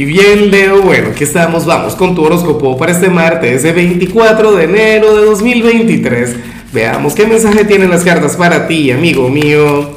Y bien, Leo, bueno, aquí estamos, vamos con tu horóscopo para este martes, el 24 de enero de 2023. Veamos qué mensaje tienen las cartas para ti, amigo mío.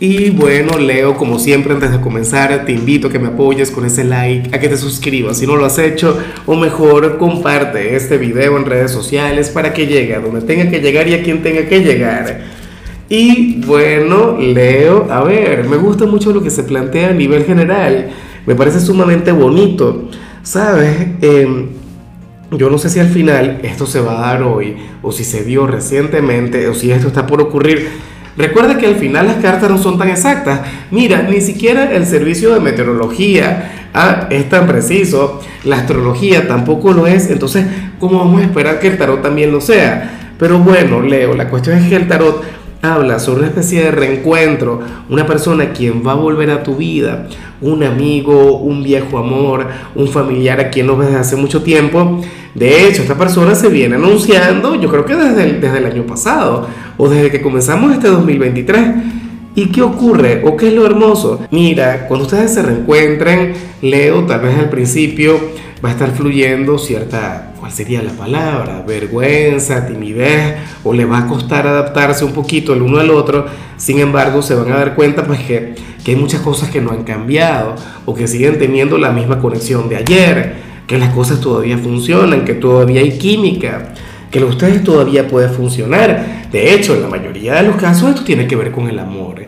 Y bueno, Leo, como siempre, antes de comenzar, te invito a que me apoyes con ese like, a que te suscribas si no lo has hecho, o mejor, comparte este video en redes sociales para que llegue a donde tenga que llegar y a quien tenga que llegar. Y bueno, Leo, a ver, me gusta mucho lo que se plantea a nivel general me parece sumamente bonito, ¿sabes? Em, yo no sé si al final esto se va a dar hoy, o si se dio recientemente, o si esto está por ocurrir. Recuerda que al final las cartas no son tan exactas. Mira, ni siquiera el servicio de meteorología ah, es tan preciso. La astrología tampoco lo es. Entonces, ¿cómo vamos a esperar que el tarot también lo sea? Pero bueno, Leo, la cuestión es que el tarot habla sobre una especie de reencuentro, una persona quien va a volver a tu vida, un amigo, un viejo amor, un familiar a quien no ves desde hace mucho tiempo. De hecho, esta persona se viene anunciando, yo creo que desde el, desde el año pasado o desde que comenzamos este 2023. ¿Y qué ocurre? ¿O qué es lo hermoso? Mira, cuando ustedes se reencuentren, Leo, tal vez al principio va a estar fluyendo cierta, ¿cuál sería la palabra? Vergüenza, timidez, o le va a costar adaptarse un poquito el uno al otro. Sin embargo, se van a dar cuenta pues que, que hay muchas cosas que no han cambiado o que siguen teniendo la misma conexión de ayer, que las cosas todavía funcionan, que todavía hay química que lo ustedes todavía puede funcionar. De hecho, en la mayoría de los casos esto tiene que ver con el amor.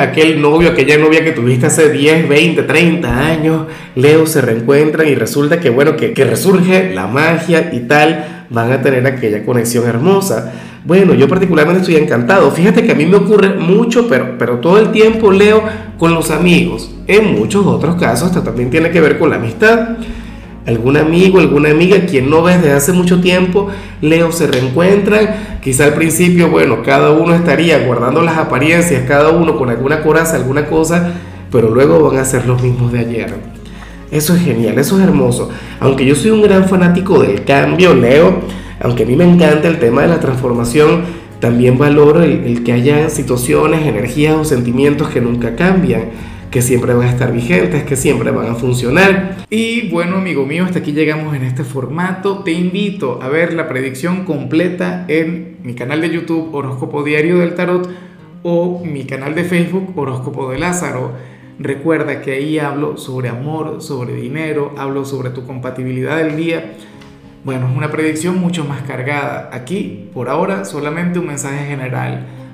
Aquel novio, aquella novia que tuviste hace 10, 20, 30 años, Leo se reencuentran y resulta que, bueno, que, que resurge la magia y tal, van a tener aquella conexión hermosa. Bueno, yo particularmente estoy encantado. Fíjate que a mí me ocurre mucho, pero, pero todo el tiempo leo con los amigos. En muchos otros casos esto también tiene que ver con la amistad algún amigo, alguna amiga, quien no ves desde hace mucho tiempo, Leo se reencuentran, quizá al principio, bueno, cada uno estaría guardando las apariencias, cada uno con alguna coraza, alguna cosa, pero luego van a ser los mismos de ayer. Eso es genial, eso es hermoso. Aunque yo soy un gran fanático del cambio, Leo, aunque a mí me encanta el tema de la transformación, también valoro el, el que haya situaciones, energías o sentimientos que nunca cambian que siempre van a estar vigentes, que siempre van a funcionar. Y bueno, amigo mío, hasta aquí llegamos en este formato. Te invito a ver la predicción completa en mi canal de YouTube Horóscopo Diario del Tarot o mi canal de Facebook Horóscopo de Lázaro. Recuerda que ahí hablo sobre amor, sobre dinero, hablo sobre tu compatibilidad del día. Bueno, es una predicción mucho más cargada. Aquí, por ahora, solamente un mensaje general